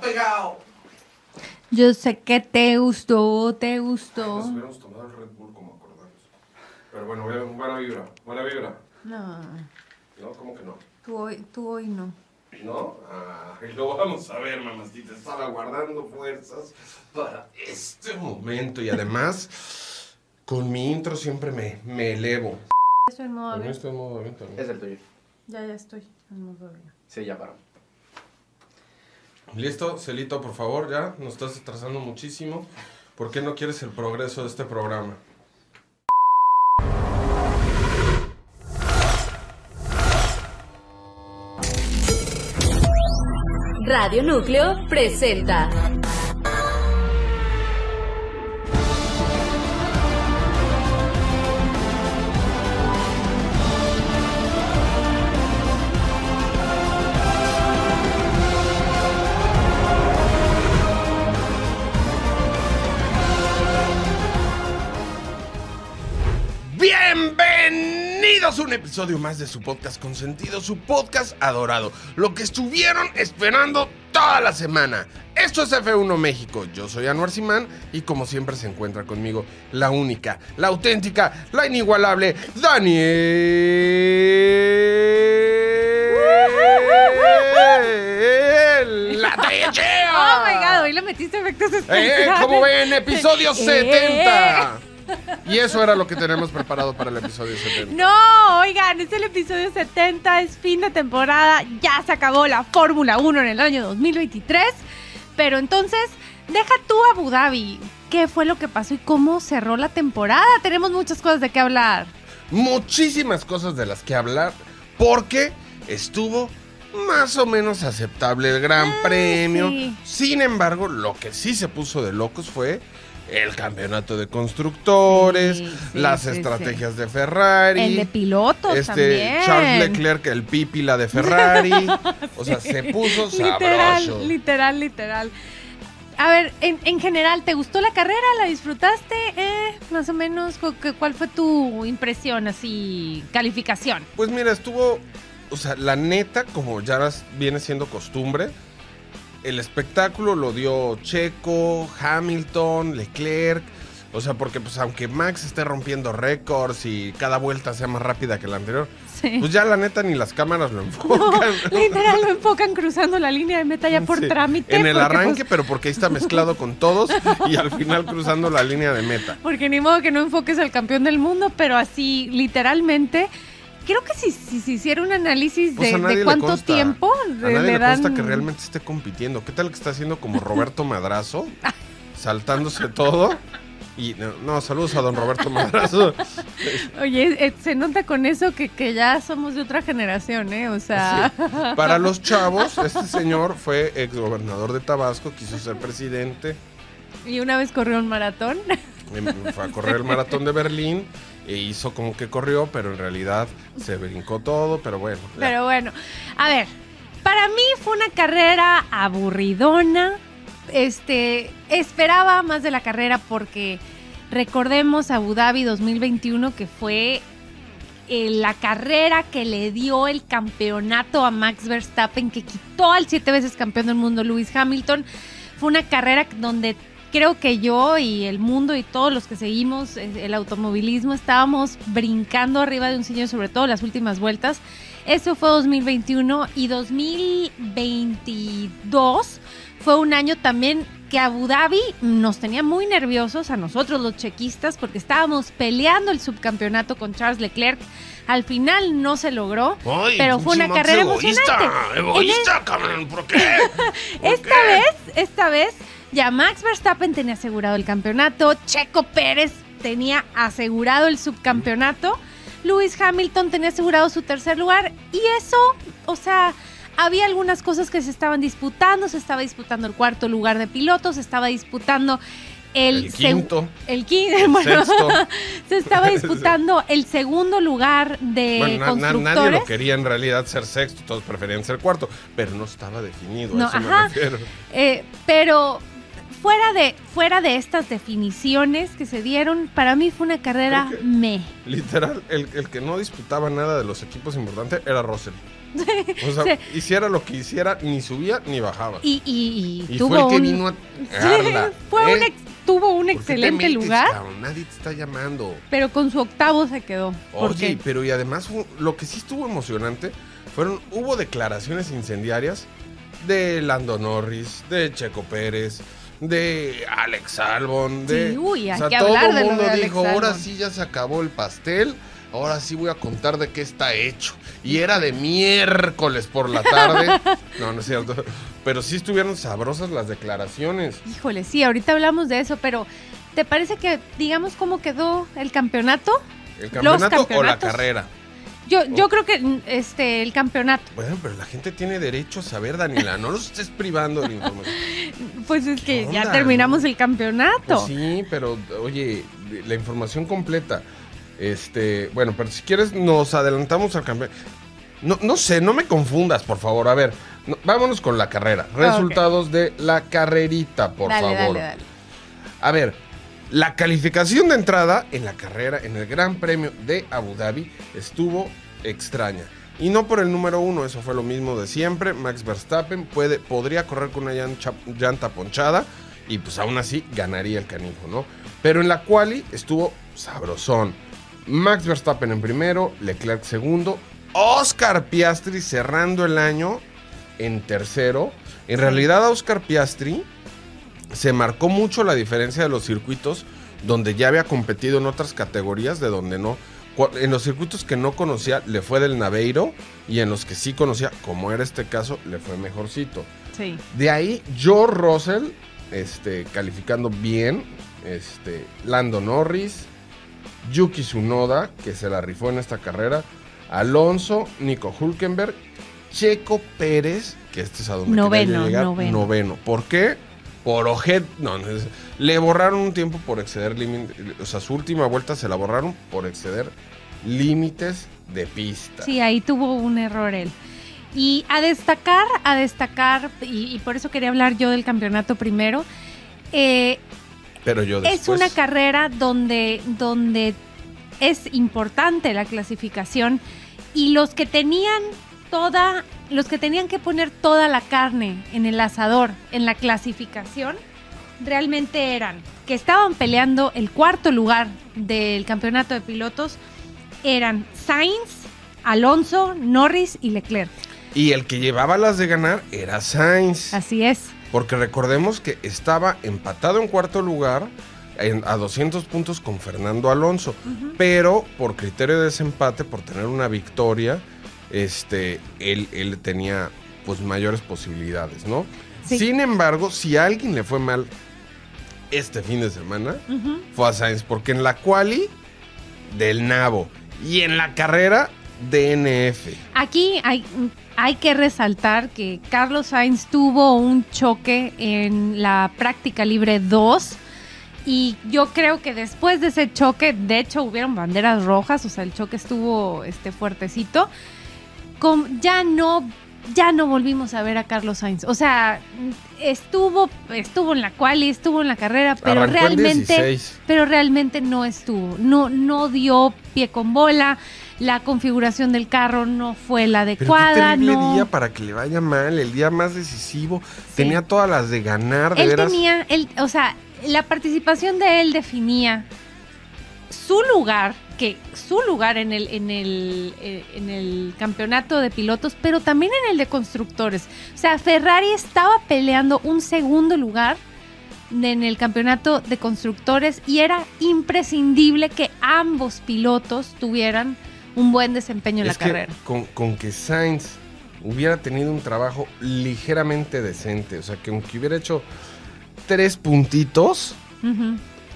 pegado. Yo sé que te gustó, te gustó. Nos hubiéramos tomado el Red Bull como acordamos. Pero bueno, buena, vibra, buena vibra. No, ¿No? ¿Cómo que no? tú hoy, tú hoy no. ¿No? Ah, y lo vamos a ver, mamacita. Estaba guardando fuerzas para este momento. Y además, con mi intro siempre me, me elevo. Estoy en modo avión. estoy en modo avión también. Es el tuyo. Ya, ya estoy en modo avión. Sí, ya paró. ¿Listo? Celito, por favor, ya. Nos estás atrasando muchísimo. ¿Por qué no quieres el progreso de este programa? Radio Núcleo presenta. Episodio más de su podcast consentido, su podcast adorado. Lo que estuvieron esperando toda la semana. Esto es F1 México. Yo soy Anuar Simán y como siempre se encuentra conmigo la única, la auténtica, la inigualable Daniel. ¡La Oh my god, hoy le metiste efectos Eh, especiales. como ven, episodio Eh. 70. Y eso era lo que tenemos preparado para el episodio 70. No, oigan, es el episodio 70, es fin de temporada, ya se acabó la Fórmula 1 en el año 2023, pero entonces, deja tú Abu Dhabi, ¿qué fue lo que pasó y cómo cerró la temporada? Tenemos muchas cosas de qué hablar. Muchísimas cosas de las que hablar porque estuvo más o menos aceptable el Gran Ah, Premio. sí. Sin embargo, lo que sí se puso de locos fue el campeonato de constructores, Sí, sí, las sí, estrategias de Ferrari. El de pilotos este también. Charles Leclerc, el pipi, la de Ferrari. O sea, se puso sabroso. Literal, literal, literal. A ver, en, en general, ¿te gustó la carrera? ¿La disfrutaste? Eh, más o menos, ¿cu- cu- ¿cuál fue tu impresión, así, calificación? Pues mira, estuvo, o sea, la neta, como ya viene siendo costumbre, el espectáculo lo dio Checo, Hamilton, Leclerc. O sea, porque pues aunque Max esté rompiendo récords y cada vuelta sea más rápida que la anterior, Sí. pues ya la neta ni las cámaras lo enfocan. Literal, lo enfocan cruzando la línea de meta ya por Sí, trámite. En el arranque, pues, pero porque ahí está mezclado con todos y al final cruzando la línea de meta. porque ni modo que no enfoques al campeón del mundo, pero así, literalmente. Creo que si, si se hiciera un análisis Pues de, le cuánto consta. tiempo A le, nadie le dan. consta que realmente esté compitiendo. ¿Qué tal que está haciendo como Roberto Madrazo? saltándose todo. Y no, no, saludos a don Roberto Madrazo. Oye, eh, se nota con eso que, que ya somos de otra generación, ¿eh? O sea. Para los chavos, este señor fue exgobernador de Tabasco, quiso ser presidente, Y una vez corrió un maratón. em, fue a correr el maratón de Berlín e hizo como que corrió, pero en realidad se brincó todo, pero bueno. Pero bueno, a ver, para mí fue una carrera aburridona. Este, esperaba más de la carrera porque recordemos Abu Dhabi 2021 que fue eh, la carrera que le dio el campeonato a Max Verstappen, que quitó al siete veces campeón del mundo Lewis Hamilton. Fue una carrera donde creo que yo y el mundo y todos los que seguimos eh, el automovilismo estábamos brincando arriba de un sillón, sobre todo las últimas vueltas. Eso fue 2021 y 2022 fue un año también que Abu Dhabi nos tenía muy nerviosos a nosotros los chequistas porque estábamos peleando el subcampeonato con Charles Leclerc. Al final no se logró, Ay, pero fue una carrera egoísta, emocionante. Egoísta, cabrón, ¿por qué? ¿Por Esta qué? vez, esta vez, ya Max Verstappen tenía asegurado el campeonato, Checo Pérez tenía asegurado el subcampeonato, Lewis Hamilton tenía asegurado su tercer lugar y eso, o sea, había algunas cosas que se estaban disputando, se estaba disputando el cuarto lugar de pilotos, se estaba disputando el, quinto. el quinto, bueno, sexto. se estaba disputando el segundo lugar de Bueno, constructores. nadie lo quería en realidad ser sexto, todos preferían ser cuarto, pero no estaba definido, No, a eso me ajá. refiero. Eh, pero fuera de, fuera de estas definiciones que se dieron, para mí fue una carrera que- me. Literal, el, el que no disputaba nada de los equipos importantes era Russell. O sea, Sí. hiciera lo que hiciera, ni subía ni bajaba. Y, y, y Y tuvo fue el que un, vino a Sí, fue ¿eh? un ex- tuvo un ¿Por qué te excelente metes, lugar, cabrón? Nadie te está llamando. pero con su octavo se quedó. Oye, Porque pero y además lo que sí estuvo emocionante fueron, hubo declaraciones incendiarias de Lando Norris, de Checo Pérez, de Alex Albon, de... Sí, uy, hay o sea, que todo el mundo de dijo, ahora Albon". sí ya se acabó el pastel, ahora sí voy a contar de qué está hecho. Y era de miércoles por la tarde. no, no es cierto. Pero sí estuvieron sabrosas las declaraciones. Híjole, sí, ahorita hablamos de eso, pero ¿te parece que digamos cómo quedó el campeonato? ¿El Los campeonato o la carrera? Yo, yo creo que mm, este el campeonato. Bueno, pero la gente tiene derecho a saber, Daniela. No los estés privando de la información. Pues es que ¿Qué ya terminamos no? el campeonato. Pues sí, pero oye, la información completa. Este, bueno, pero si quieres nos adelantamos al campeón. No, no sé, no me confundas, por favor. A ver, no- vámonos con la carrera. Resultados de la carrerita, por dale, favor. dale, dale. A ver, la calificación de entrada en la carrera, en el Gran Premio de Abu Dhabi, estuvo extraña. Y no por el número uno, eso fue lo mismo de siempre. Max Verstappen puede, podría correr con una llanta ponchada y pues aún así ganaría el canijo, ¿no? Pero en la quali estuvo sabrosón. Max Verstappen en primero, Leclerc segundo, Oscar Piastri cerrando el año en tercero. En realidad Oscar Piastri se marcó mucho la diferencia de los circuitos donde ya había competido en otras categorías, de donde no. En los circuitos que no conocía, le fue del Naveiro, y en los que sí conocía, como era este caso, le fue mejorcito. Sí. De ahí, George Russell, este, calificando bien, este, Lando Norris, Yuki Tsunoda, que se la rifó en esta carrera, Alonso, Nico Hulkenberg, Checo Pérez, que este es a donde Noveno, llegar, noveno. noveno. ¿Por qué? Por ojet, no, le borraron un tiempo por exceder límites, o sea, su última vuelta se la borraron por exceder límites de pista. Sí, ahí tuvo un error él. Y a destacar, a destacar, y, y por eso quería hablar yo del campeonato primero, eh, Pero yo después... es una carrera donde, donde es importante la clasificación y los que tenían toda, los que tenían que poner toda la carne en el asador, en la clasificación, realmente eran que estaban peleando el cuarto lugar del campeonato de pilotos, eran Sainz, Alonso, Norris y Leclerc. Y el que llevaba las de ganar era Sainz. Así es. Porque recordemos que estaba empatado en cuarto lugar en- a 200 puntos con Fernando Alonso. Pero por criterio de desempate, por tener una victoria, este, él, él tenía pues mayores posibilidades, ¿no? Sí. Sin embargo, si a alguien le fue mal este fin de semana, fue a Sainz. Porque en la quali, del nabo. Y en la carrera, DNF. Aquí hay, hay que resaltar que Carlos Sainz tuvo un choque en la práctica libre 2 y yo creo que después de ese choque, de hecho hubieron banderas rojas, o sea, el choque estuvo este fuertecito. Ya no ya no volvimos a ver a Carlos Sainz. O sea, estuvo estuvo en la quali, estuvo en la carrera, pero Arrancó realmente 16. pero realmente no estuvo, no, no dio pie con bola, la configuración del carro no fue la Pero qué adecuada, terrible no. día para que le vaya mal, el día más decisivo. Tenía todas las de ganar, de él veras. tenía, él, o sea, la participación de él definía su lugar, que su lugar en el, en el, eh, en el campeonato de pilotos, pero también en el de constructores. O sea, Ferrari estaba peleando un segundo lugar en el campeonato de constructores y era imprescindible que ambos pilotos tuvieran un buen desempeño en Es la que carrera. Con, con que Sainz hubiera tenido un trabajo ligeramente decente, o sea, que aunque hubiera hecho tres puntitos,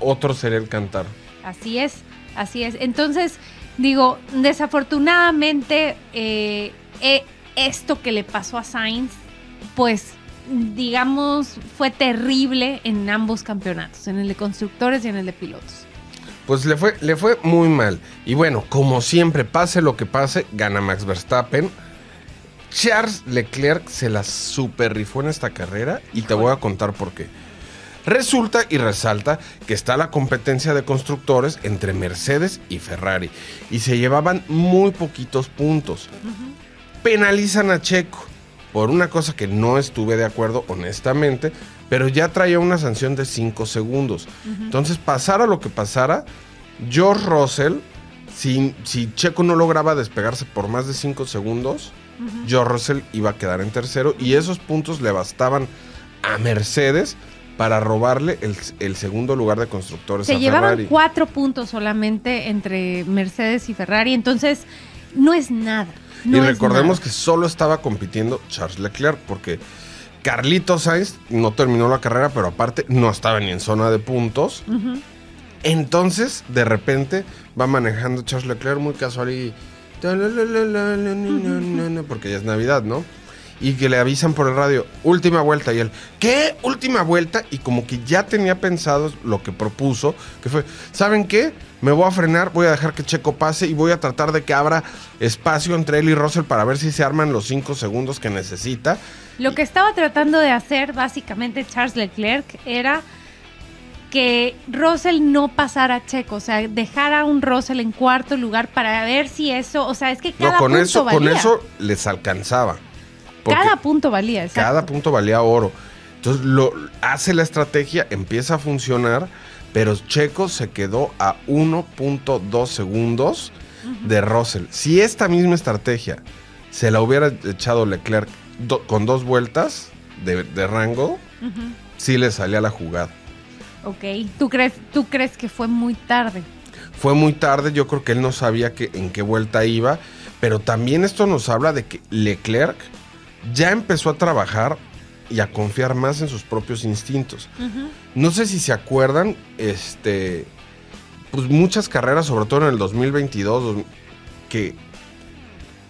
otro sería el cantar. Así es, así es. Entonces, digo, desafortunadamente, eh, eh, esto que le pasó a Sainz, pues, digamos, fue terrible en ambos campeonatos, en el de constructores y en el de pilotos. Pues le fue, le fue muy mal. Y bueno, como siempre, pase lo que pase, gana Max Verstappen. Charles Leclerc se la super rifó en esta carrera y te voy a contar por qué. Resulta y resalta que está la competencia de constructores entre Mercedes y Ferrari y se llevaban muy poquitos puntos. penalizan a Checo por una cosa que no estuve de acuerdo, honestamente, pero ya traía una sanción de 5 segundos. Entonces, pasara lo que pasara, George Russell, si, si Checo no lograba despegarse por más de 5 segundos, George Russell iba a quedar en tercero y esos puntos le bastaban a Mercedes para robarle el, el segundo lugar de constructores Se a llevaban Ferrari. cuatro puntos solamente entre Mercedes y Ferrari, entonces no es nada. no y recordemos nada. que solo estaba compitiendo Charles Leclerc porque Carlito Sainz no terminó la carrera, pero aparte no estaba ni en zona de puntos. Entonces, de repente, va manejando Charles Leclerc muy casual y... Porque ya es Navidad, ¿no? Y que le avisan por el radio, última vuelta. Y él, ¿qué? Última vuelta. Y como que ya tenía pensado lo que propuso, que fue, ¿saben qué? Me voy a frenar, voy a dejar que Checo pase y voy a tratar de que abra espacio entre él y Russell para ver si se arman los cinco segundos que necesita. Lo que estaba tratando de hacer básicamente Charles Leclerc era que Russell no pasara a Checo, o sea, dejar a un Russell en cuarto lugar para ver si eso, o sea, es que cada No, con punto eso, valía. con eso les alcanzaba. Cada punto valía, exacto. Cada punto valía oro. Entonces lo hace la estrategia, empieza a funcionar, pero Checo se quedó a 1.2 segundos de Russell. Si esta misma estrategia se la hubiera echado Leclerc do- con dos vueltas de, de rango, sí le salía la jugada. Ok, ¿Tú crees, tú crees que fue muy tarde. Fue muy tarde, yo creo que él no sabía que, en qué vuelta iba, pero también esto nos habla de que Leclerc ya empezó a trabajar y a confiar más en sus propios instintos. No sé si se acuerdan, este, pues muchas carreras, sobre todo en el 2022, dos- que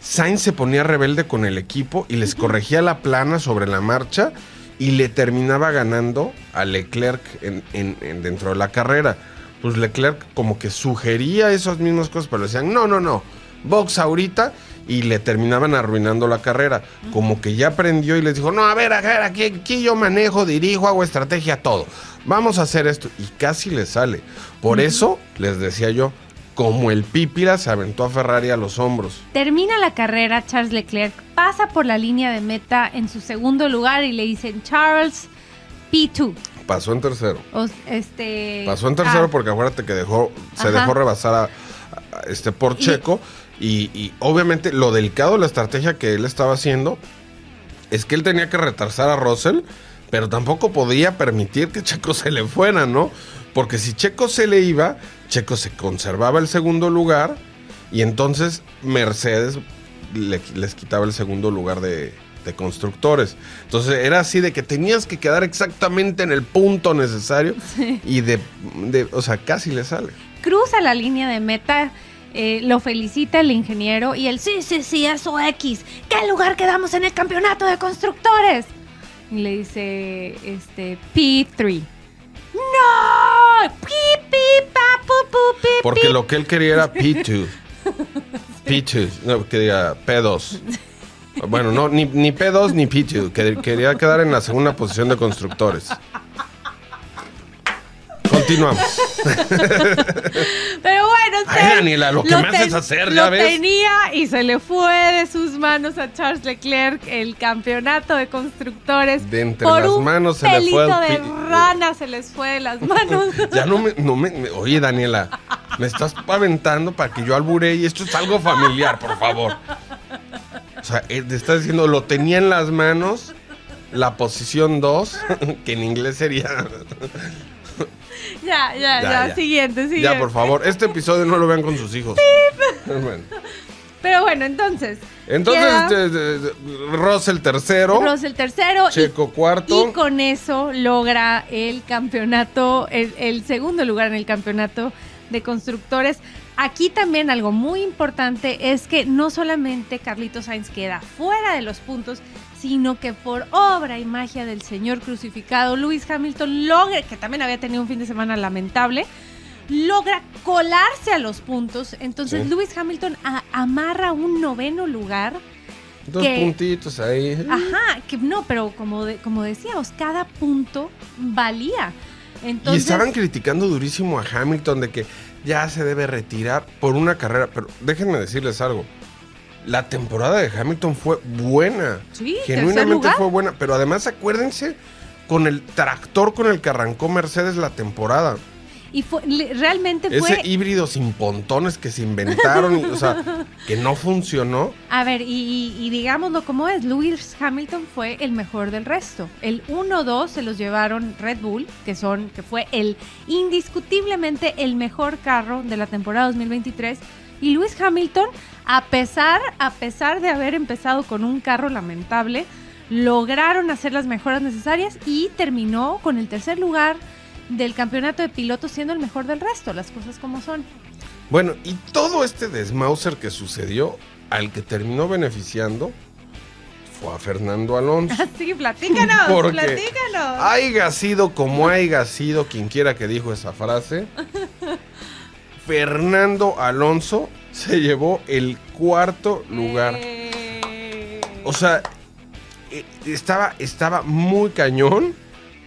Sainz se ponía rebelde con el equipo y les corregía la plana sobre la marcha y le terminaba ganando a Leclerc en, en- en- dentro de la carrera. Pues Leclerc como que sugería esas mismas cosas, pero le decían, no, no, no, box ahorita y le terminaban arruinando la carrera. Como que ya aprendió y les dijo, no, a ver, a ver, aquí, aquí yo manejo, dirijo, hago estrategia, todo. Vamos a hacer esto. Y casi le sale. Por eso, les decía yo, como el pípila se aventó a Ferrari a los hombros. Termina la carrera, Charles Leclerc pasa por la línea de meta en su segundo lugar y le dicen Charles P2. Pasó en tercero. O, este, Pasó en tercero ah, porque acuérdate que dejó, se Ajá. dejó rebasar a, a- este por Checo. Y, y obviamente lo delicado de la estrategia que él estaba haciendo es que él tenía que retrasar a Russell, pero tampoco podía permitir que Checo se le fuera, ¿no? Porque si Checo se le iba, Checo se conservaba el segundo lugar y entonces Mercedes le- les quitaba el segundo lugar de, de constructores. Entonces era así de que tenías que quedar exactamente en el punto necesario y de, de- o sea, casi le sale. cruza la línea de meta, eh, lo felicita el ingeniero y él, sí, sí, sí, eso X. ¿Qué lugar quedamos en el campeonato de constructores? Y le dice, este, P3. ¡No! ¡Pi, pi, pa, pu, pu, pi, Porque lo que él quería era P2. P2, no, quería P2. Bueno, no, ni, ni P2 ni P2. que- Quería quedar en la segunda posición de constructores. Continuamos. Pero bueno, Ay, Daniela, lo que me haces hacer, ya lo ves. tenía y se le fue de sus manos a Charles Leclerc el campeonato de constructores. De entre Por las un manos se le fue de rana se les fue de las manos. Ya no me, no me, me- Oye, Daniela, me estás aventando para que yo albure y esto es algo familiar, por favor. O sea, eh, te estás diciendo, lo tenía en las manos, la posición 2, que en inglés sería. ya, ya, Ya, siguiente, siguiente. Ya, por favor, este episodio no lo vean con sus hijos. Bueno. Pero bueno, entonces. Entonces, de- Russell tercero, Russell tercero. y- Checo cuarto. Y con eso logra el campeonato, el, el segundo lugar en el campeonato de constructores. Aquí también algo muy importante es que no solamente Carlitos Sainz queda fuera de los puntos, sino que por obra y magia del Señor crucificado, Lewis Hamilton logra, que también había tenido un fin de semana lamentable, logra colarse a los puntos. Entonces Sí. Lewis Hamilton a- amarra un noveno lugar. Dos que- puntitos ahí. Ajá, que no, pero como, de- como decíamos, cada punto valía. Y Entonces, estaban criticando durísimo a Hamilton de que ya se debe retirar por una carrera. Pero déjenme decirles algo. La temporada de Hamilton fue buena. Sí, Genuinamente lugar. fue buena. Pero además, acuérdense con el tractor con el que arrancó Mercedes la temporada. Y fue, realmente Ese fue... híbrido sin pontones que se inventaron, y, o sea, que no funcionó. A ver, y digámoslo como es, Lewis Hamilton fue el mejor del resto. El 1-2 se los llevaron Red Bull, que son que fue el indiscutiblemente el mejor carro de la temporada 2023 y Lewis Hamilton, a pesar a pesar de haber empezado con un carro lamentable, lograron hacer las mejoras necesarias y terminó con el tercer lugar del campeonato de pilotos siendo el mejor del resto, las cosas como son. Bueno, y todo este desmauser que sucedió, al que terminó beneficiando, fue a Fernando Alonso. Así, platícanos, Porque platícanos. Haiga sido como haiga sido quien quiera que dijo esa frase, Fernando Alonso se llevó el cuarto lugar. Eh. O sea, eh, estaba, estaba muy cañón,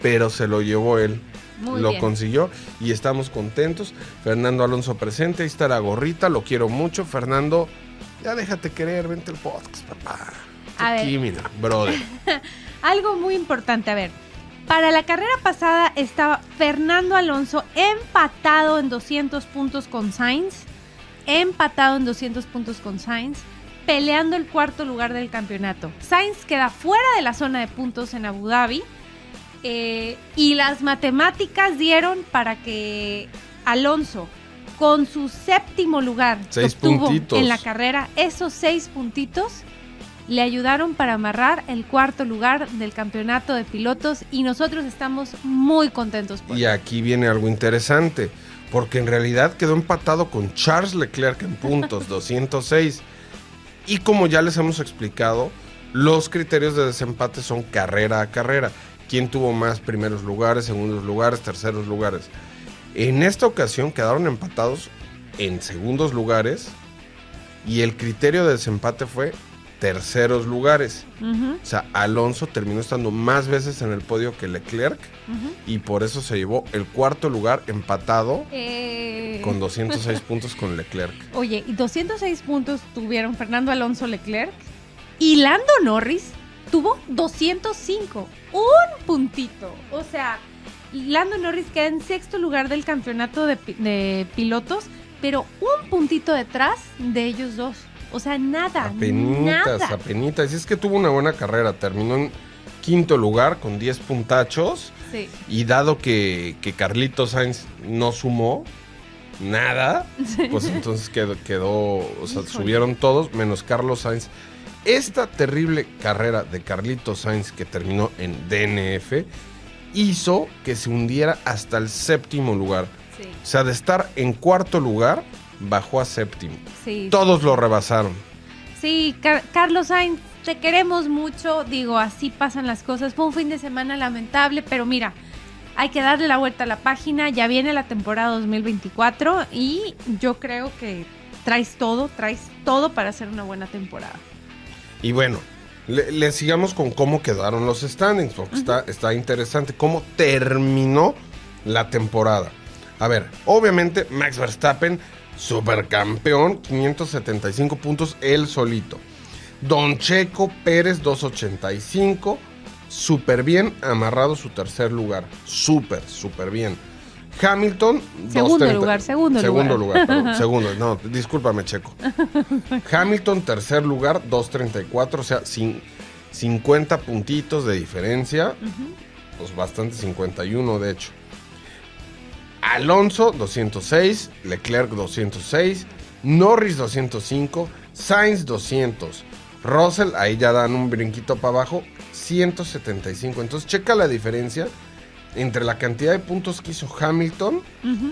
pero se lo llevó él. Muy lo bien. consiguió y estamos contentos. Fernando Alonso presente, ahí está la gorrita, lo quiero mucho. Fernando, ya déjate querer, vente al podcast, papá. A Aquí, ver. mira, brother. Algo muy importante, a ver. Para la carrera pasada estaba Fernando Alonso empatado en 200 puntos con Sainz, empatado en 200 puntos con Sainz, peleando el cuarto lugar del campeonato. Sainz queda fuera de la zona de puntos en Abu Dhabi eh, y las matemáticas dieron para que Alonso, con su séptimo lugar que obtuvo puntitos. en la carrera, esos seis puntitos le ayudaron para amarrar el cuarto lugar del campeonato de pilotos y nosotros estamos muy contentos por Y aquí viene algo interesante, porque en realidad quedó empatado con Charles Leclerc en puntos, 206. Y como ya les hemos explicado, los criterios de desempate son carrera a carrera. ¿Quién tuvo más primeros lugares, segundos lugares, terceros lugares? En esta ocasión quedaron empatados en segundos lugares y el criterio de desempate fue terceros lugares. O sea, Alonso terminó estando más veces en el podio que Leclerc y por eso se llevó el cuarto lugar empatado Eh, con 206 puntos con Leclerc. Oye, y 206 puntos tuvieron Fernando Alonso Leclerc y Lando Norris tuvo 205, un puntito. O sea, Lando Norris queda en sexto lugar del campeonato de pilotos, pero un puntito detrás de ellos dos. O sea, nada, Apenitas, nada. apenitas. Y es que tuvo una buena carrera. Terminó en quinto lugar con 10 puntachos. Sí. Y dado que, que Carlito Sainz no sumó nada, pues entonces quedó, quedó o sea, Híjole. subieron todos menos Carlos Sainz. Esta terrible carrera de Carlito Sainz que terminó en DNF hizo que se hundiera hasta el séptimo lugar. Sí, O sea, de estar en cuarto lugar, bajó a séptimo. sí. Todos lo rebasaron. Sí, Car- Carlos Sainz, te queremos mucho. Digo, así pasan las cosas. Fue un fin de semana lamentable, pero mira, hay que darle la vuelta a la página. Ya viene la temporada 2024 y yo creo que traes todo, traes todo para hacer una buena temporada. Y bueno, le, le sigamos con cómo quedaron los standings, porque está, está interesante. Cómo terminó la temporada. A ver, obviamente Max Verstappen, supercampeón, 575 puntos él solito. Don Checo Pérez, 285. Súper bien amarrado su tercer lugar. Súper, súper bien. Hamilton, Segundo 230. lugar, segundo Segundo lugar. lugar, perdón, segundo. No, discúlpame, Checo. Hamilton, tercer lugar, 234, o sea, cin- 50 puntitos de diferencia. Pues bastante, 51 de hecho. Alonso, 206. Leclerc, 206. Norris, 205. Sainz, 200. Russell, ahí ya dan un brinquito para abajo, 175. Entonces, checa la diferencia entre la cantidad de puntos que hizo Hamilton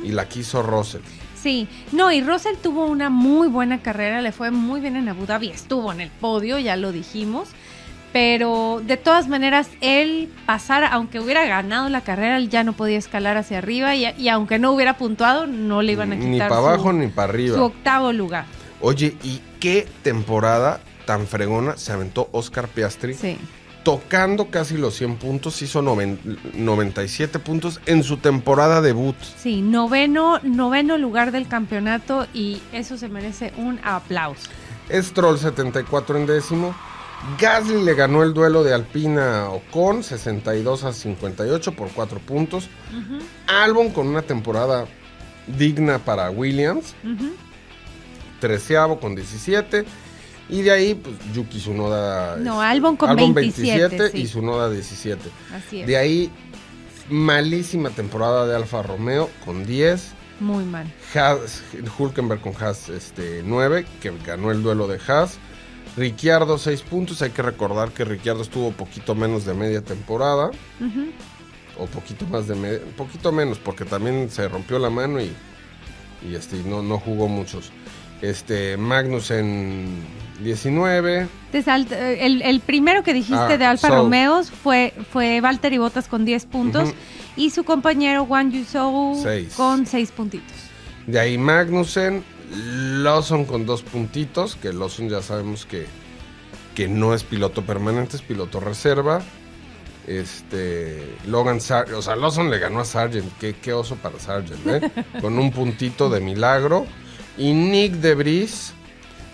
y la que hizo Russell. Sí, no, y Russell tuvo una muy buena carrera, le fue muy bien en Abu Dhabi, estuvo en el podio, ya lo dijimos, pero de todas maneras, él pasar, aunque hubiera ganado la carrera, él ya no podía escalar hacia arriba y, y aunque no hubiera puntuado, no le iban a quitar Ni para su- abajo ni para su arriba. octavo lugar. Oye, ¿y qué temporada tan fregona se aventó Oscar Piastri? Sí. Tocando casi los 100 puntos, hizo noven- 97 puntos en su temporada debut. Sí, noveno, noveno lugar del campeonato y eso se merece un aplauso. Stroll 74 en décimo. Gasly le ganó el duelo de Alpina a Ocon 62 a 58 por 4 puntos. Albon con una temporada digna para Williams. Treceavo con 17. Y de ahí, pues Yuki Tsunoda. No, Albon con 27, y sí. Tsunoda 17. Así es. De ahí, malísima temporada de Alfa Romeo con 10. Muy mal. Haas, Hulkenberg con Haas este, 9, que ganó el duelo de Haas. Ricciardo 6 puntos. Hay que recordar que Ricciardo estuvo poquito menos de media temporada. O poquito más de media. Poquito menos, porque también se rompió la mano y, y este, no, no jugó muchos. Este, Magnus en 19. Te salta- eh, el, el primero que dijiste Ah, de Alfa so- Romeos fue, fue Valtteri Bottas con 10 puntos y su compañero Juan Yusou con 6 puntitos. De ahí Magnussen, Lawson con dos puntitos, que Lawson ya sabemos que, que no es piloto permanente, es piloto reserva. Este, Logan Sargent, o sea, Lawson le ganó a Sargent, qué, qué oso para Sargent, ¿eh? con un puntito de milagro. Y Nick de Vries,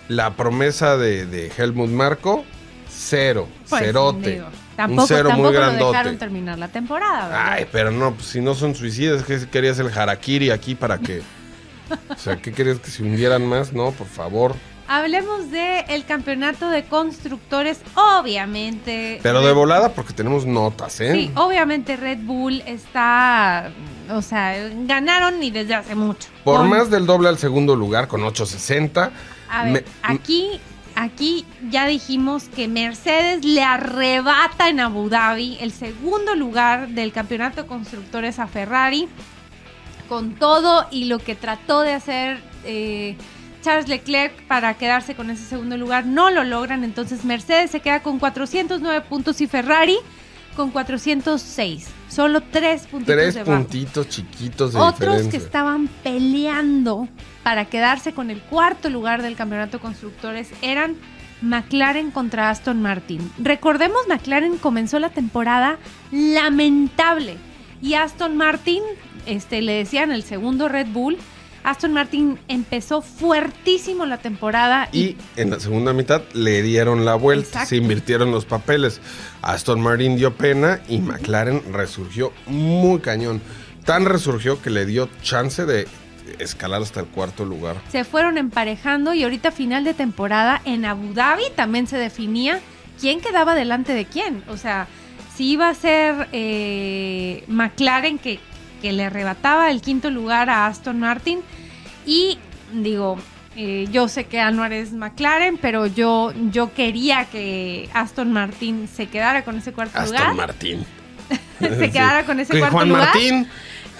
la promesa de, de Helmut Marco, cero, Pues, cerote. digo, tampoco un cero tampoco muy lo grandote. dejaron terminar la temporada. ¿verdad? Ay, pero no, pues si no son suicidas, que querías el harakiri aquí para que... O sea, ¿qué querías que se hundieran más? No, por favor. Hablemos del el campeonato de constructores, obviamente. Pero de volada porque tenemos notas, ¿eh? Sí, obviamente Red Bull está, o sea, ganaron y desde hace mucho. Por Con- más del doble al segundo lugar con 860. A ver, me- aquí, aquí ya dijimos que Mercedes le arrebata en Abu Dhabi el segundo lugar del campeonato de constructores a Ferrari, con todo y lo que trató de hacer eh, Charles Leclerc para quedarse con ese segundo lugar, no lo logran, entonces Mercedes se queda con 409 puntos y Ferrari con 406, solo tres puntitos Tres debajo. puntitos chiquitos de Otros que estaban peleando para quedarse con el cuarto lugar del campeonato de constructores eran McLaren contra Aston Martin. Recordemos, McLaren comenzó la temporada lamentable y Aston Martin, este, le decían el segundo Red Bull. Aston Martin empezó fuertísimo la temporada y, Y en la segunda mitad le dieron la vuelta, Exacto. se invirtieron los papeles. Aston Martin dio pena y McLaren resurgió muy cañón. Tan resurgió que le dio chance de escalar hasta el cuarto lugar. se fueron emparejando y ahorita final de temporada en Abu Dhabi también se definía quién quedaba delante de quién. O sea, si iba a ser eh, McLaren que, que le arrebataba el quinto lugar a Aston Martin y digo, eh, yo sé que Anuar es McLaren, pero yo, yo quería que Aston Martin se quedara con ese cuarto Aston lugar. Martin. se quedara con ese cuarto Juan lugar. Martín.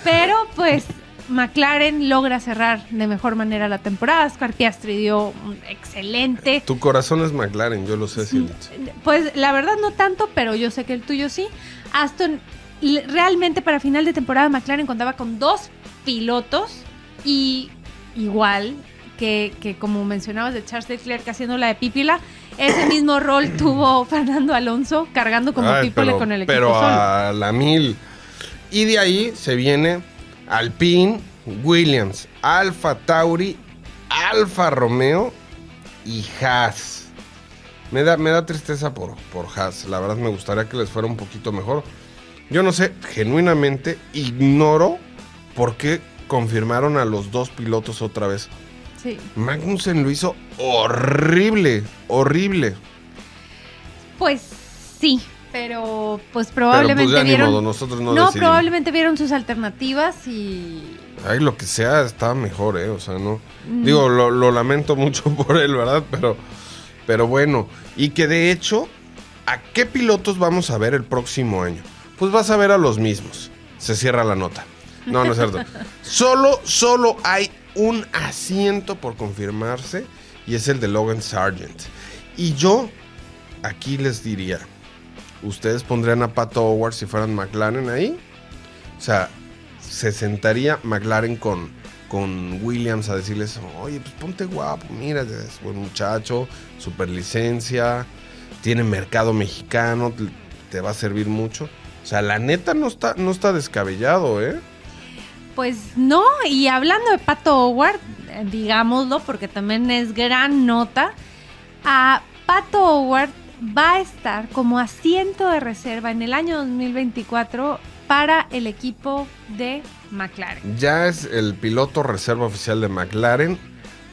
Pero pues McLaren logra cerrar de mejor manera la temporada. Oscar Piastri dio un excelente. Tu corazón es McLaren, yo lo sé, Silitz. Pues la verdad no tanto, pero yo sé que el tuyo sí. Aston, realmente para final de temporada McLaren contaba con dos pilotos y igual que, que como mencionabas de Charles Leclerc haciendo la de Pípila, ese mismo rol tuvo Fernando Alonso cargando como Ay, Pípila pero, con el equipo pero solo. a la mil. Y de ahí se viene Alpine, Williams, Alfa Tauri, Alfa Romeo y Haas. Me da, me da tristeza por, por Haas. La verdad me gustaría que les fuera un poquito mejor. Yo no sé, genuinamente ignoro por qué confirmaron a los dos pilotos otra vez. Sí. Magnussen lo hizo horrible, horrible. Pues sí, pero pues Pero probablemente pues ni vieron. modo, nosotros no, probablemente vieron sus alternativas y. Ay, lo que sea está mejor, ¿eh? O sea, no. Mm. Digo, lo, lo lamento mucho por él, ¿verdad? Pero, pero bueno. Y que de hecho, ¿a qué pilotos vamos a ver el próximo año? Pues vas a ver a los mismos. Se cierra la nota. No, no es cierto. solo, solo hay un asiento por confirmarse y es el de Logan Sargent. Y yo aquí les diría, ¿ustedes pondrían a Pato Howard si fueran McLaren ahí? O sea, se sentaría McLaren con, con Williams a decirles, oye, pues ponte guapo, mira, es buen muchacho, super licencia, tiene mercado mexicano, te, te va a servir mucho. O sea, la neta no está, no está descabellado, ¿eh? Pues no, y hablando de Pato Howard, digámoslo, porque también es gran nota. a Pato Howard va a estar como asiento de reserva en el año 2024 para el equipo de McLaren. Ya es el piloto reserva oficial de McLaren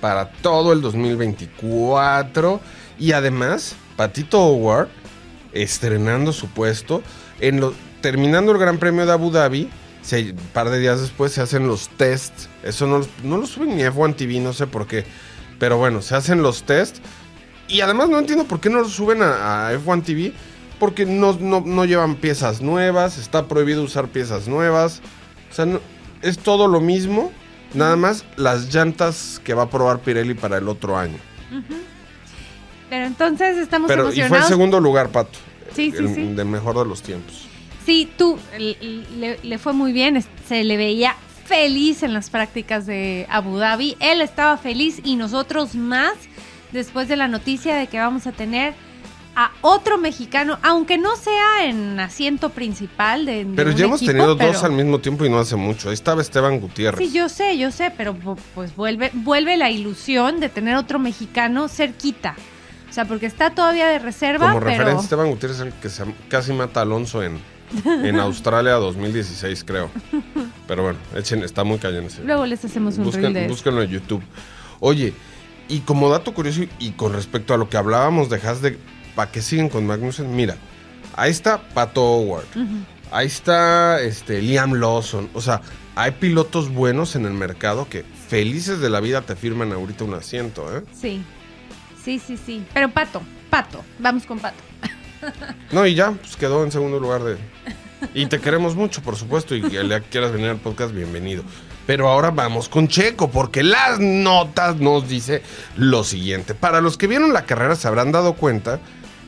para todo el 2024. Y además, Patito Howard estrenando su puesto. En lo, terminando el Gran Premio de Abu Dhabi, un par de días después se hacen los tests. Eso no, no lo suben ni F1 TV, no sé por qué. Pero bueno, se hacen los tests. Y además no entiendo por qué no lo suben a, a F1 TV. Porque no, no, no, llevan piezas nuevas. Está prohibido usar piezas nuevas. O sea, es todo lo mismo. Nada más las llantas que va a probar Pirelli para el otro año. Pero entonces estamos Pero, emocionados. Y fue el segundo lugar, Pato. Sí, sí, el, sí. De mejor de los tiempos. Sí, tú, le, le, fue muy bien, se le veía feliz en las prácticas de Abu Dhabi, él estaba feliz y nosotros más después de la noticia de que vamos a tener a otro mexicano, aunque no sea en asiento principal de, Pero ya hemos equipo, tenido pero... dos al mismo tiempo y no hace mucho. Ahí estaba Esteban Gutiérrez. Sí, yo sé, yo sé, pero pues vuelve, vuelve la ilusión de tener otro mexicano cerquita. O sea, porque está todavía de reserva, Como pero... referencia, Esteban Gutiérrez es el que se, casi mata a Alonso en, en Australia 2016, creo. Pero bueno, echen, está muy ese. Luego les hacemos un Busquen, reel de Búsquenlo en YouTube. Oye, y como dato curioso y con respecto a lo que hablábamos de de para qué siguen con Magnussen, mira, ahí está Pato Howard, uh -huh. ahí está este, Liam Lawson, o sea, hay pilotos buenos en el mercado que felices de la vida te firman ahorita un asiento, ¿eh? Sí, sí, sí, sí. Pero Pato, Pato, vamos con Pato. No, y ya, pues quedó en segundo lugar de... Y te queremos mucho, por supuesto, y que le quieras venir al podcast, bienvenido. Pero ahora vamos con Checo, porque las notas nos dice lo siguiente. Para los que vieron la carrera se habrán dado cuenta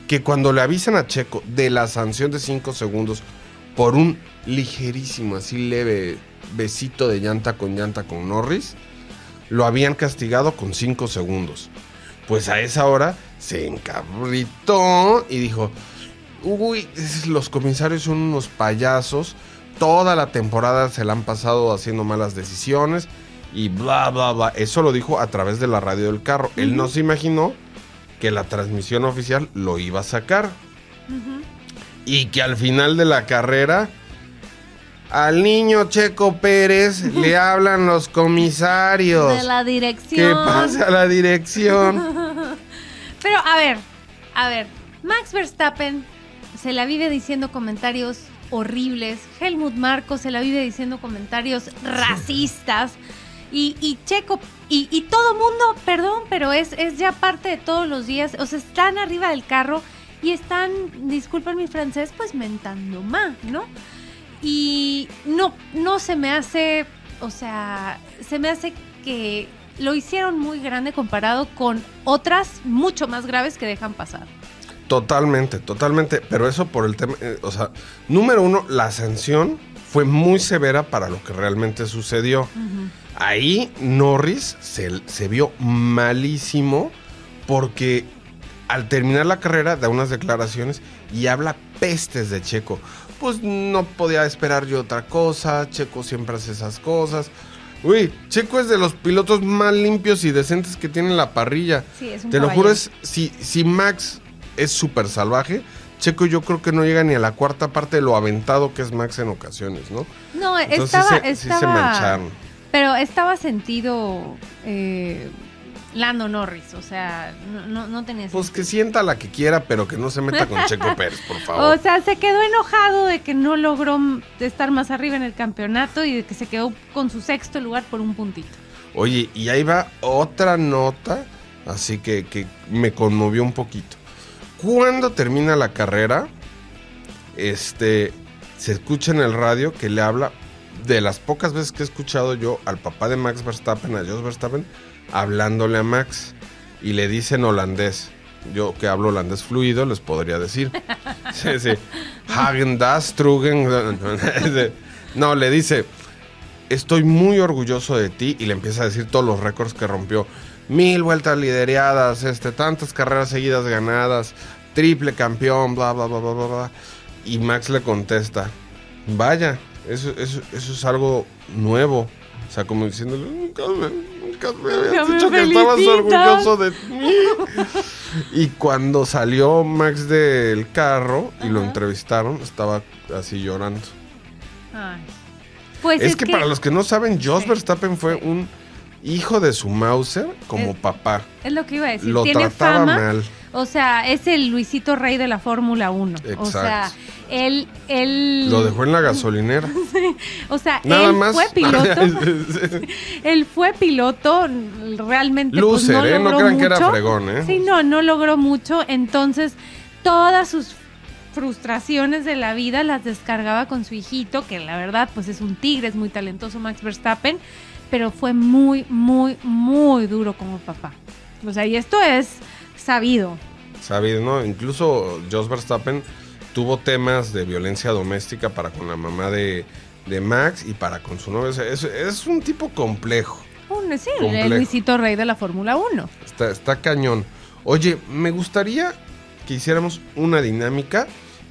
que cuando le avisan a Checo de la sanción de 5 segundos por un ligerísimo, así leve besito de llanta con llanta con Norris, lo habían castigado con 5 segundos. Pues a esa hora se encabritó y dijo, uy, los comisarios son unos payasos, toda la temporada se la han pasado haciendo malas decisiones y bla, bla, bla. Eso lo dijo a través de la radio del carro. Uh -huh. Él no se imaginó que la transmisión oficial lo iba a sacar. Uh -huh. Y que al final de la carrera, al niño Checo Pérez le hablan los comisarios. De la dirección. ¿Qué pasa a la dirección? Pero a ver, a ver, Max Verstappen se la vive diciendo comentarios horribles. Helmut Marco se la vive diciendo comentarios racistas. Y, y Checo, y, y, todo mundo, perdón, pero es, es ya parte de todos los días. O sea, están arriba del carro y están, disculpen mi francés, pues mentando más, ¿no? Y no, no se me hace, o sea, se me hace que lo hicieron muy grande comparado con otras mucho más graves que dejan pasar. Totalmente, totalmente. Pero eso por el tema, eh, o sea, número uno, la sanción fue muy severa para lo que realmente sucedió. Uh -huh. Ahí Norris se, se, vio malísimo porque al terminar la carrera da unas declaraciones y habla pestes de Checo. Pues no podía esperar yo otra cosa, Checo siempre hace esas cosas. Uy, Checo es de los pilotos más limpios y decentes que tiene la parrilla. Sí, es un Te lo juro, es, si, si Max es súper salvaje. Checo yo creo que no llega ni a la cuarta parte de lo aventado que es Max en ocasiones, ¿no? No, Entonces, estaba, sí se, estaba, sí se mancharon. Pero estaba sentido eh, Lando Norris, o sea, no, no, no Pues que sienta la que quiera, pero que no se meta con Checo Pérez, por favor. O sea, se quedó enojado de que no logró estar más arriba en el campeonato y de que se quedó con su sexto lugar por un puntito. Oye, y ahí va otra nota, así que, que me conmovió un poquito. Cuando termina la carrera, este, se escucha en el radio que le habla de las pocas veces que he escuchado yo al papá de Max Verstappen, a Jos Verstappen, hablándole a Max y le dice en holandés. Yo que hablo holandés fluido les podría decir. Sí, sí. Hagen das, Trugen. No, le dice, estoy muy orgulloso de ti y le empieza a decir todos los récords que rompió. Mil vueltas lideradas, este, tantas carreras seguidas ganadas, triple campeón, bla, bla, bla, bla, bla, bla. Y Max le contesta, vaya, eso, eso, eso es algo nuevo. O sea, como diciéndole, nunca, nunca nunca me habías me dicho que estabas orgulloso de mí. Y cuando salió Max del carro y lo entrevistaron, estaba así llorando. Ay. Pues es, que, para los que no saben, Jos Sí. Verstappen fue un hijo de su Mauser como Es- papá. Es lo que iba a decir. Lo Tiene trataba fama. mal. O sea, es el Luisito Rey de la Fórmula 1. O Exacto. sea, él, él. Lo dejó en la gasolinera. O sea, Nada él más. fue piloto. él fue piloto, realmente. pues, Loser, no ¿eh? No logró crean que era mucho. fregón, ¿eh? Sí, no, no logró mucho. Entonces, todas sus frustraciones de la vida las descargaba con su hijito, que la verdad, pues es un tigre, es muy talentoso Max Verstappen, pero fue muy, muy, muy duro como papá. O sea, y esto es sabido. Sabido, ¿no? Incluso Jos Verstappen tuvo temas de violencia doméstica para con la mamá de, de Max y para con su novia. O sea, es, es un tipo complejo. Un, sí, Complejo. el Luisito Rey de la Fórmula 1. Está, está cañón. Oye, me gustaría que hiciéramos una dinámica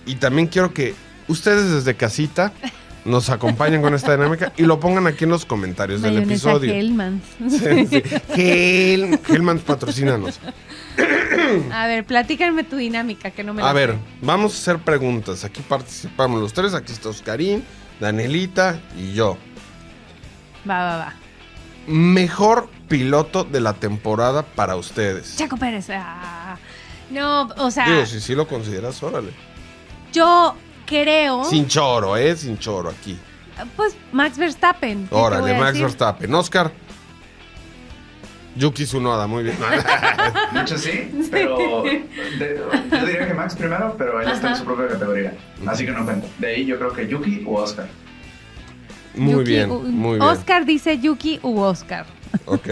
y también quiero que ustedes desde casita nos acompañen con esta dinámica y lo pongan aquí en los comentarios del episodio. Hellmann's. Sí, sí. Hel- patrocínanos. A ver, platícame tu dinámica, que no me la A ver, sé. vamos a hacer preguntas. Aquí participamos los tres. Aquí está Oscarín, Danielita y yo. Va, va, va. Mejor piloto de la temporada para ustedes. Chaco Pérez. ah. No, o sea, Digo, si sí lo consideras, órale. yo creo. Sin choro, ¿eh? Sin choro aquí. Pues Max Verstappen. ¿qué te voy Órale, Max decir? Verstappen. Oscar. Yuki Tsunoda, muy bien. Mucho sí, pero de- yo diría que Max primero, pero él está en su propia categoría. Así que no cuenta. De ahí yo creo que Yuki o Oscar. Muy Yuki bien, u- muy bien. Oscar dice Yuki u Oscar. Ok.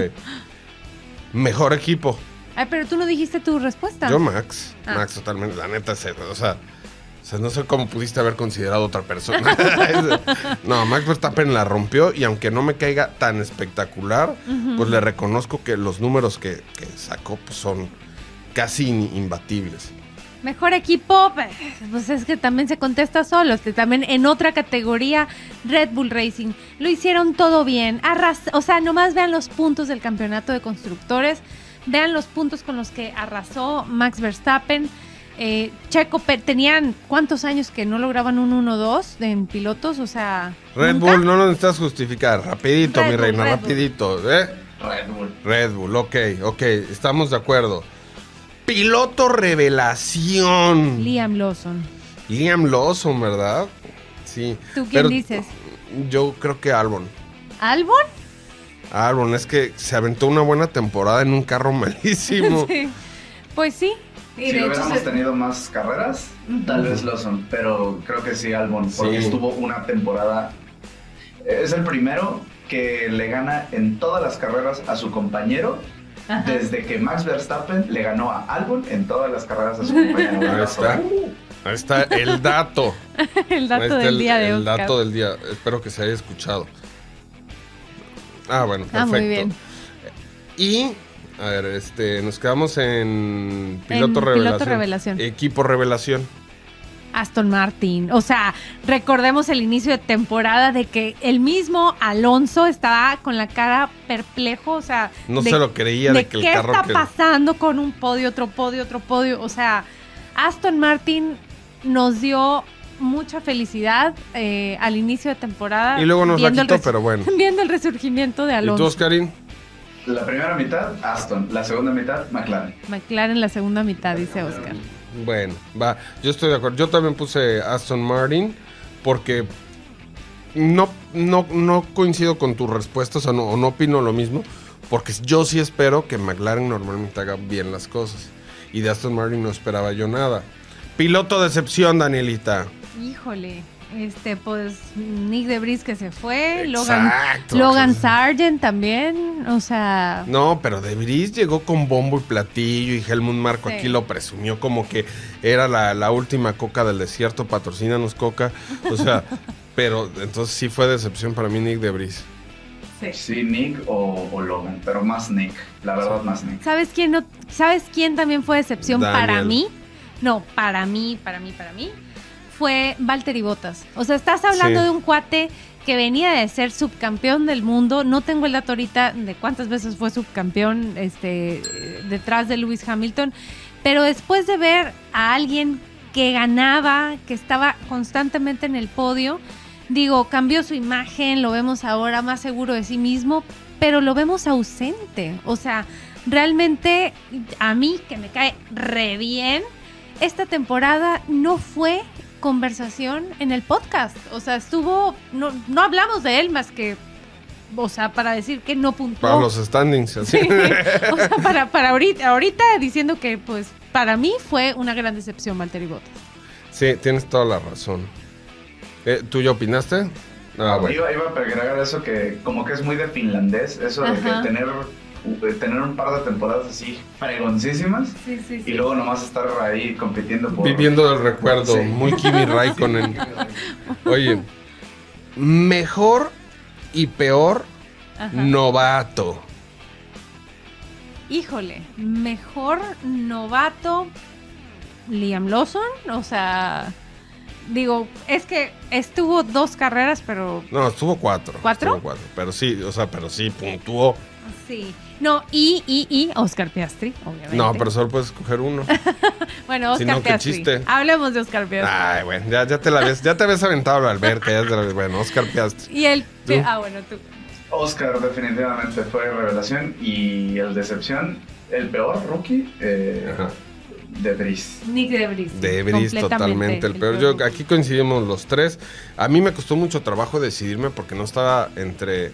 Mejor equipo. Ay, pero tú no dijiste tu respuesta. Yo Max. Ah. Max totalmente. La neta, se- o sea, o sea, no sé cómo pudiste haber considerado otra persona. no, Max Verstappen la rompió y aunque no me caiga tan espectacular, pues le reconozco que los números que, que sacó pues, son casi imbatibles. Mejor equipo, pues es que también se contesta solo. Este, también en otra categoría, Red Bull Racing. Lo hicieron todo bien. Arras o sea, nomás vean los puntos del campeonato de constructores. Vean los puntos con los que arrasó Max Verstappen. Eh, Checo, tenían cuántos años que no lograban un 1-2 en pilotos, o sea. Red ¿nunca? Bull, no lo necesitas justificar. Rapidito, Red mi Bull, reina, Red Bull. rapidito. ¿eh? Red Bull. Red Bull, ok, ok, estamos de acuerdo. Piloto revelación. Liam Lawson. Liam Lawson, ¿verdad? Sí. ¿Tú quién Pero dices? Yo creo que Albon. ¿Albon? Albon, es que se aventó una buena temporada en un carro malísimo. Sí. Pues sí. Y si hubiéramos se- tenido más carreras, tal vez lo son, pero creo que sí Albon, porque Sí. estuvo una temporada. Es el primero que le gana en todas las carreras a su compañero Ajá. desde que Max Verstappen le ganó a Albon en todas las carreras a su compañero. Ahí está. Ahí está el dato. el dato está del el, día de el Oscar. dato del día. Espero que se haya escuchado. Ah, bueno, Ah, perfecto. muy bien. Y, a ver, este, nos quedamos en piloto, En piloto revelación. revelación. Equipo revelación. Aston Martin. O sea, recordemos el inicio de temporada de que el mismo Alonso estaba con la cara perplejo, o sea, No de- se lo creía de, que el qué carro está que- pasando con un podio, otro podio, otro podio. O sea, Aston Martin nos dio mucha felicidad eh, al inicio de temporada. Y luego nos la quitó, pero bueno. Viendo el resurgimiento de ¿Y tú, Alonso. Oscarín? La primera mitad, Aston. La segunda mitad, McLaren. McLaren la segunda mitad, dice Oscar. Bueno, va, yo estoy de acuerdo. Yo también puse Aston Martin porque no, no, no coincido con tu respuesta, o sea, no, o no opino lo mismo, porque yo sí espero que McLaren normalmente haga bien las cosas. Y de Aston Martin no esperaba yo nada. Piloto de excepción, Danielita. Híjole, este, pues Nick de Bris que se fue, Logan, Exacto. Logan Sargent también, o sea, No, pero De Vries llegó con bombo y platillo y Helmut Marco Sí. aquí lo presumió como que era la, la última coca del desierto, patrocínanos coca. O sea, pero entonces sí fue decepción para mí Nick De Vries. Sí, Nick o, o Logan, pero más Nick. La verdad, más Nick. ¿sabes quién no, sabes quién también fue decepción para mí? No, para mí, para mí, para mí, fue Valtteri Bottas. O sea, estás hablando Sí. de un cuate que venía de ser subcampeón del mundo. No tengo el dato ahorita de cuántas veces fue subcampeón este, detrás de Lewis Hamilton, pero después de ver a alguien que ganaba, que estaba constantemente en el podio, digo, cambió su imagen, lo vemos ahora más seguro de sí mismo, pero lo vemos ausente. O sea, realmente a mí, que me cae re bien, esta temporada no fue conversación en el podcast. O sea, estuvo, no, no hablamos de él más que, o sea, para decir que no puntuó. Para los standings, así. Sí, o sea, para, para ahorita, ahorita diciendo que, pues, para mí fue una gran decepción Valtteri Bottas. Sí, tienes toda la razón. Eh, ¿Tú ya opinaste? Ah, bueno. Iba, iba a agregar eso que como que es muy de finlandés, eso de que tener, tener un par de temporadas así fregoncísimas Sí, sí, y luego nomás estar ahí compitiendo por... Viviendo del recuerdo, Sí. muy Kimi Raikkonen. Oye, mejor y peor Ajá. novato. Híjole, mejor novato Liam Lawson, o sea, digo, es que estuvo dos carreras, pero No, estuvo cuatro. ¿Cuatro? Estuvo cuatro. Pero sí, o sea, pero sí, puntuó. sí. No, y, y, y Oscar Piastri, obviamente. No, pero solo puedes escoger uno. Bueno, Si Oscar qué Piastri. chiste. Hablemos de Oscar Piastri. Ay, bueno, ya, ya te la ves, ya te habías aventado la alberca, ya te la ves. Bueno, Oscar Piastri. Y el... ¿Tú? Ah, bueno, tú. Oscar definitivamente fue revelación y el decepción, el peor rookie, eh, Ajá. de. Nick Debris. Debris, totalmente el peor. Yo, aquí coincidimos los tres. A mí me costó mucho trabajo decidirme porque no estaba entre,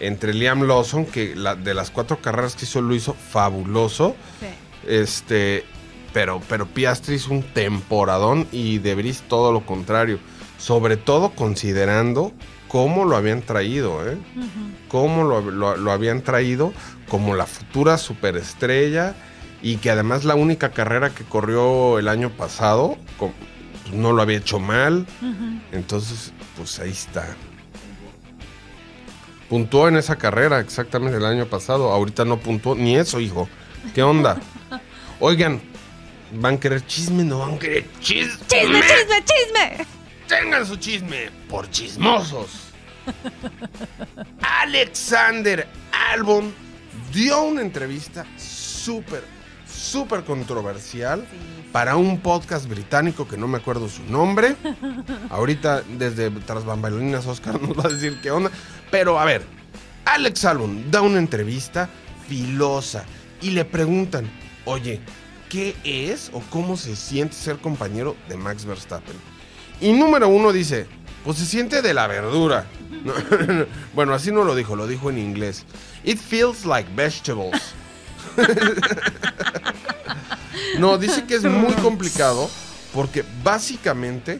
entre Liam Lawson, que la, de las cuatro carreras que hizo lo hizo fabuloso. Sí. Este, pero, pero Piastri hizo un temporadón y Debris todo lo contrario. Sobre todo considerando cómo lo habían traído, ¿eh? Cómo lo, lo- lo habían traído como la futura superestrella y que además la única carrera que corrió el año pasado pues, no lo había hecho mal. Entonces, pues ahí está. Puntuó en esa carrera exactamente el año pasado. Ahorita no puntuó ni eso, hijo. ¿Qué onda? Oigan, ¿van a querer chisme? ¿No van a querer chisme? ¡Chisme, chisme, chisme! Tengan su chisme por chismosos. Alexander Albon dio una entrevista súper, súper controversial para un podcast británico que no me acuerdo su nombre. Ahorita, desde tras bambalinas, Oscar nos va a decir qué onda. Pero a ver, Alex Albon da una entrevista filosa y le preguntan, oye, ¿qué es o cómo se siente ser compañero de Max Verstappen? Y número uno dice, pues se siente de la verdura. No, bueno, así no lo dijo, lo dijo en inglés. It feels like vegetables. no, dice que es muy complicado porque básicamente,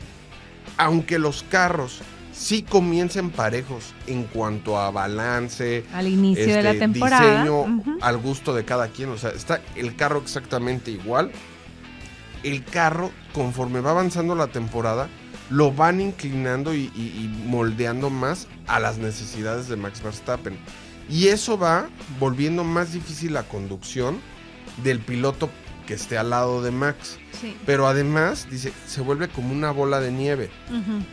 aunque los carros sí comiencen parejos en cuanto a balance, Al inicio de la este, temporada. diseño al gusto de cada quien. O sea, está el carro exactamente igual. El carro, conforme va avanzando la temporada, lo van inclinando y, y- y moldeando más a las necesidades de Max Verstappen. Y eso va volviendo más difícil la conducción del piloto que esté al lado de Max. Sí. Pero además, dice, se vuelve como una bola de nieve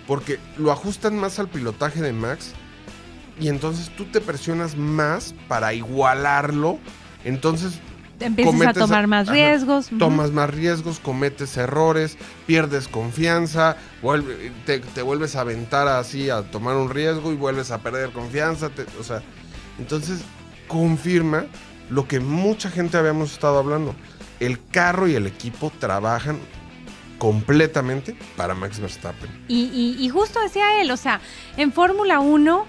porque lo ajustan más al pilotaje de Max y entonces tú te presionas más para igualarlo. Entonces Empiezas a Cometes- tomar más ajá, riesgos. tomas más riesgos, cometes errores, pierdes confianza, vuelve- te, te vuelves a aventar así a tomar un riesgo y vuelves a perder confianza. te- o sea, entonces confirma lo que mucha gente habíamos estado hablando. El carro y el equipo trabajan completamente para Max Verstappen. Y, justo decía él, o sea, en Fórmula 1,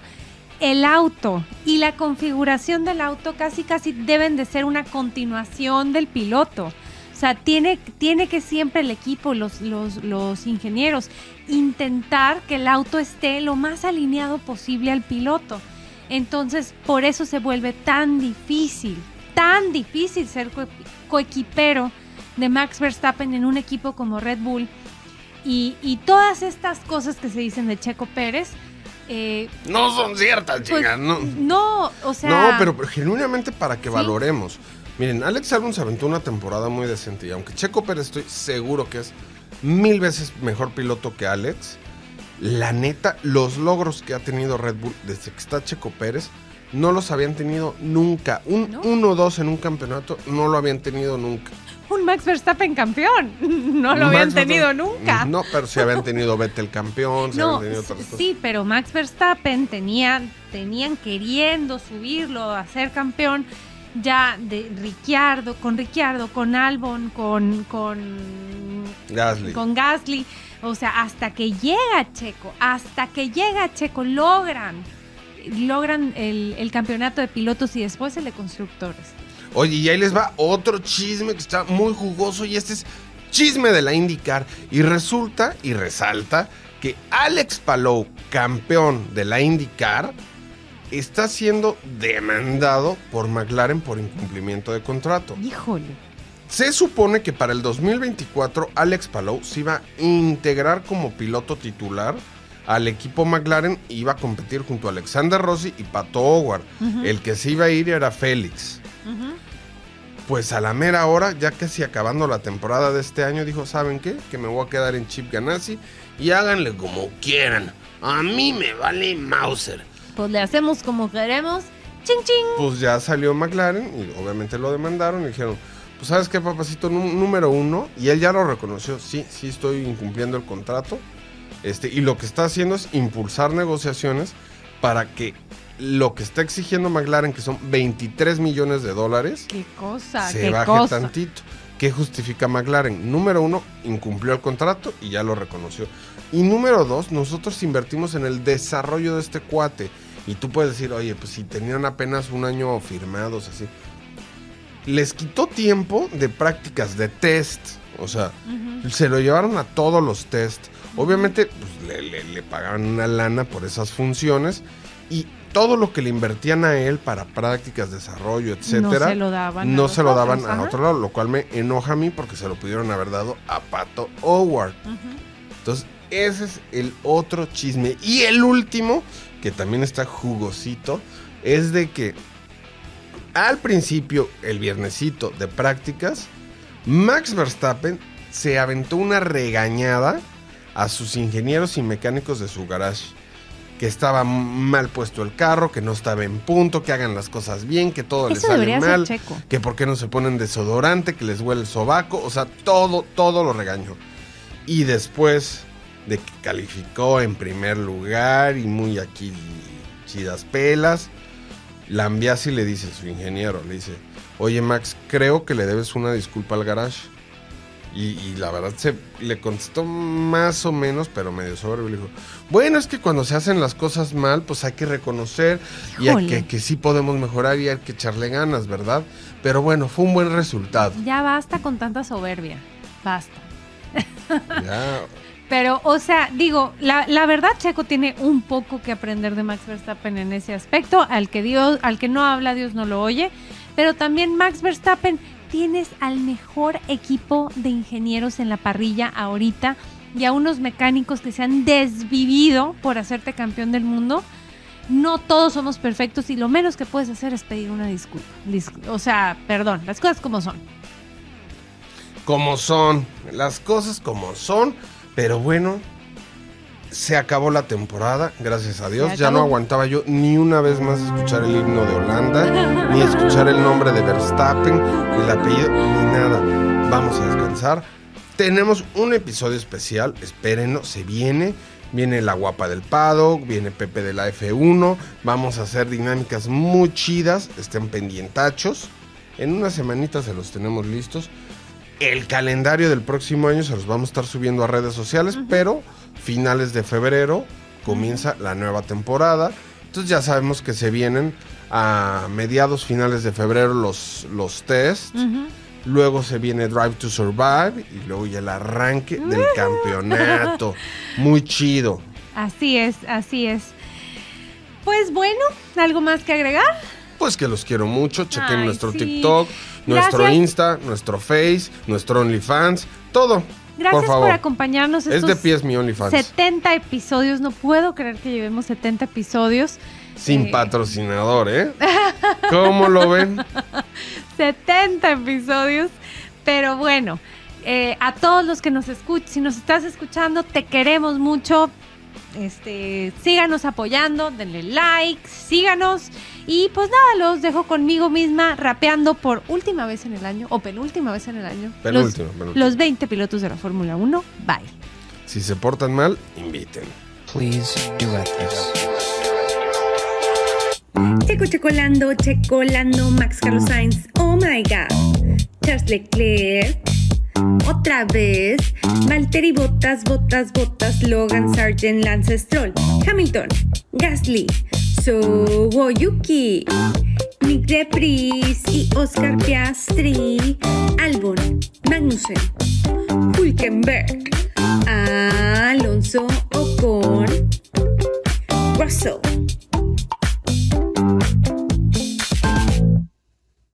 el auto y la configuración del auto casi casi deben de ser una continuación del piloto. O sea, tiene, tiene que siempre el equipo, los, los, ingenieros, intentar que el auto esté lo más alineado posible al piloto. Entonces, por eso se vuelve tan difícil, tan difícil ser coequipero de Max Verstappen en un equipo como Red Bull. Y, y todas estas cosas que se dicen de Checo Pérez, eh, No son ciertas, pues, chinga, no. no, o sea... No, pero pero genuinamente para que Sí. valoremos. Miren, Alex Albon se aventó una temporada muy decente y aunque Checo Pérez estoy seguro que es mil veces mejor piloto que Alex, la neta, los logros que ha tenido Red Bull desde que está Checo Pérez no los habían tenido nunca. Un ¿No? 1-2 en un campeonato no lo habían tenido nunca. Un Max Verstappen campeón. No lo habían tenido Verstappen- nunca. No, pero sí habían tenido Vettel campeón, sí No, habían tenido s- otras cosas. sí, pero Max Verstappen tenían, tenían queriendo subirlo a ser campeón ya de Ricciardo, con Ricciardo, con Albon, con, con, Gasly. con Gasly. O sea, hasta que llega Checo, hasta que llega Checo, logran, logran el, el campeonato de pilotos y después el de constructores. Oye, y ahí les va otro chisme que está muy jugoso y este es chisme de la IndyCar. Y resulta y resalta que Alex Palou, campeón de la IndyCar, está siendo demandado por McLaren por incumplimiento de contrato. Híjole. Se supone que para el 2024 Alex Palou se iba a integrar como piloto titular al equipo McLaren iba a competir junto a Alexander Rossi y Pato Howard. El que se iba a ir era Félix. Pues a la mera hora, ya casi acabando la temporada de este año, dijo, ¿saben qué? Que me voy a quedar en Chip Ganassi y háganle como quieran. A mí me vale Mauser. Pues le hacemos como queremos. Ching, ching. Pues ya salió McLaren y obviamente lo demandaron y dijeron, pues sabes qué, papacito, Nú- número uno, y él ya lo reconoció, sí, sí estoy incumpliendo el contrato, este, y lo que está haciendo es impulsar negociaciones para que lo que está exigiendo McLaren, que son 23 millones de dólares, Qué cosa, se qué baje cosa. tantito. ¿Qué justifica McLaren? Número uno, incumplió el contrato y ya lo reconoció. Y número dos, nosotros invertimos en el desarrollo de este cuate. Y tú puedes decir, oye, pues si tenían apenas un año firmados, así. Les quitó tiempo de prácticas de test. O sea, se lo llevaron a todos los test. Obviamente, pues, le, le- le pagaban una lana por esas funciones. Y todo lo que le invertían a él para prácticas, desarrollo, etcétera, no se lo daban. a no los se lo daban otros, a otro lado, lo cual me enoja a mí porque se lo pudieron haber dado a Pato Howard. Entonces, ese es el otro chisme. Y el último, que también está jugosito, es de que al principio, el viernesito de prácticas, Max Verstappen se aventó una regañada a sus ingenieros y mecánicos de su garage. Que estaba mal puesto el carro, que no estaba en punto, que hagan las cosas bien, que todo les sale mal checo. que por qué no se ponen desodorante, que les huele el sobaco, o sea, todo, todo lo regañó. Y después de que calificó en primer lugar y muy aquí chidas pelas, Lambiasi le dice, su ingeniero, le dice, oye Max, creo que le debes una disculpa al garage. Y, y la verdad se le contestó más o menos, pero medio soberbio. Le dijo, bueno, es que cuando se hacen las cosas mal, pues hay que reconocer y hay que, que sí podemos mejorar y hay que echarle ganas, ¿verdad? Pero bueno, fue un buen resultado. Ya basta con tanta soberbia. Basta. Ya, Pero, o sea, digo, la, la verdad, Checo tiene un poco que aprender de Max Verstappen en ese aspecto. Al que Dios, al que no habla, Dios no lo oye. Pero también Max Verstappen, tienes al mejor equipo de ingenieros en la parrilla ahorita y a unos mecánicos que se han desvivido por hacerte campeón del mundo. No todos somos perfectos y lo menos que puedes hacer es pedir una disculpa. Dis- o sea, perdón, las cosas como son. como son, las cosas como son, pero bueno, se acabó la temporada, gracias a Dios. Ya no aguantaba yo ni una vez más escuchar el himno de Holanda, ni escuchar el nombre de Verstappen, ni el apellido, ni nada. Vamos a descansar. Tenemos un episodio especial, espérenlo, se viene. Viene la guapa del paddock, viene Pepe de la F1. Vamos a hacer dinámicas muy chidas, estén pendientachos. En unas semanitas se los tenemos listos. El calendario del próximo año se los vamos a estar subiendo a redes sociales, pero finales de febrero comienza la nueva temporada. Entonces ya sabemos que se vienen a mediados finales de febrero los, los tests. Luego se viene Drive to Survive y luego ya el arranque del campeonato. Muy chido. Así es, así es. Pues bueno, ¿algo más que agregar? Pues que los quiero mucho. Chequen Ay, nuestro sí. TikTok, nuestro Gracias. Insta, nuestro Face, nuestro OnlyFans, todo. Gracias por por, acompañarnos. es estos de pies mi OnlyFans. 70 episodios, no puedo creer que llevemos 70 episodios. Sin Eh, patrocinador, ¿eh? ¿Cómo lo ven? 70 episodios. Pero bueno, eh, a todos los que nos escuchan, si nos estás escuchando, te queremos mucho. Este, síganos apoyando, denle like, síganos. Y pues nada, los dejo conmigo misma rapeando por última vez en el año, o penúltima vez en el año. Penúltima, los, penúltima. los 20 pilotos de la Fórmula 1. Bye. Si se portan mal, inviten. Please duet this. Checo checolando, checolando, Max Carlos Sainz, oh my god. Charles Leclerc, otra vez, Valtteri Bottas, Bottas, Bottas, Logan, Sargent, Lance Stroll, Hamilton, Gasly, Soboyuki, Nick Depris y Oscar Piastri, Albon, Magnussen, Hulkenberg, Alonso Ocon, Russell.